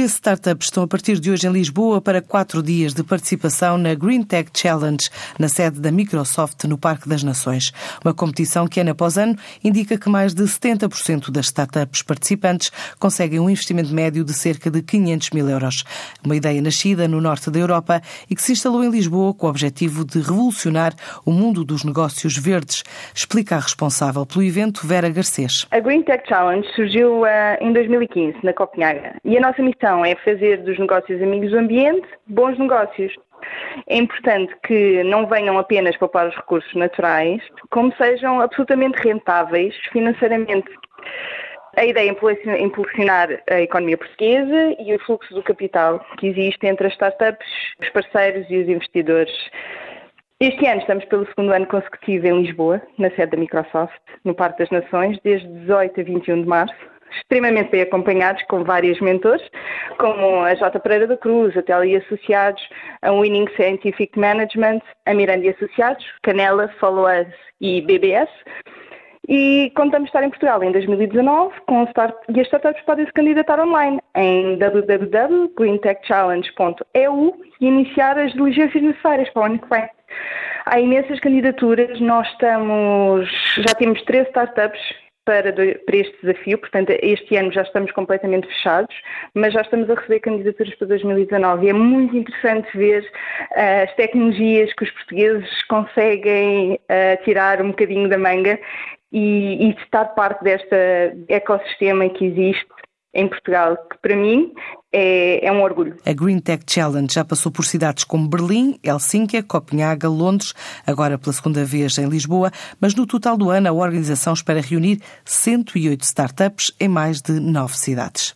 13 startups estão a partir de hoje em Lisboa para quatro dias de participação na Green Tech Challenge, na sede da Microsoft no Parque das Nações. Uma competição que, ano após ano, indica que mais de 70% das startups participantes conseguem um investimento médio de cerca de 500 mil euros. Uma ideia nascida no norte da Europa e que se instalou em Lisboa com o objetivo de revolucionar o mundo dos negócios verdes, explica a responsável pelo evento, Vera Garcês. A Green Tech Challenge surgiu uh, em 2015, na Copenhaga, e a nossa missão missão é fazer dos negócios amigos do ambiente bons negócios. É importante que não venham apenas poupar os recursos naturais, como sejam absolutamente rentáveis financeiramente. A ideia é impulsionar a economia portuguesa e o fluxo do capital que existe entre as startups, os parceiros e os investidores. Este ano estamos pelo segundo ano consecutivo em Lisboa, na sede da Microsoft, no Parque das Nações, desde 18 a 21 de março extremamente bem acompanhados com vários mentores, como a J. Pereira da Cruz, a Tele Associados, a Winning Scientific Management, a Miranda e Associados, Canela, Follow Us e BBS. E contamos estar em Portugal em 2019 com start, e as startups podem se candidatar online em www.greentechchallenge.eu e iniciar as diligências necessárias para o ano que vem. Há imensas candidaturas, nós estamos, já temos três startups para, para este desafio, portanto, este ano já estamos completamente fechados, mas já estamos a receber candidaturas para 2019 e é muito interessante ver uh, as tecnologias que os portugueses conseguem uh, tirar um bocadinho da manga e, e estar parte deste ecossistema que existe em Portugal, que para mim é, é, um orgulho. A Green Tech Challenge já passou por cidades como Berlim, Helsínquia, Copenhaga, Londres, agora pela segunda vez em Lisboa, mas no total do ano a organização espera reunir 108 startups em mais de nove cidades.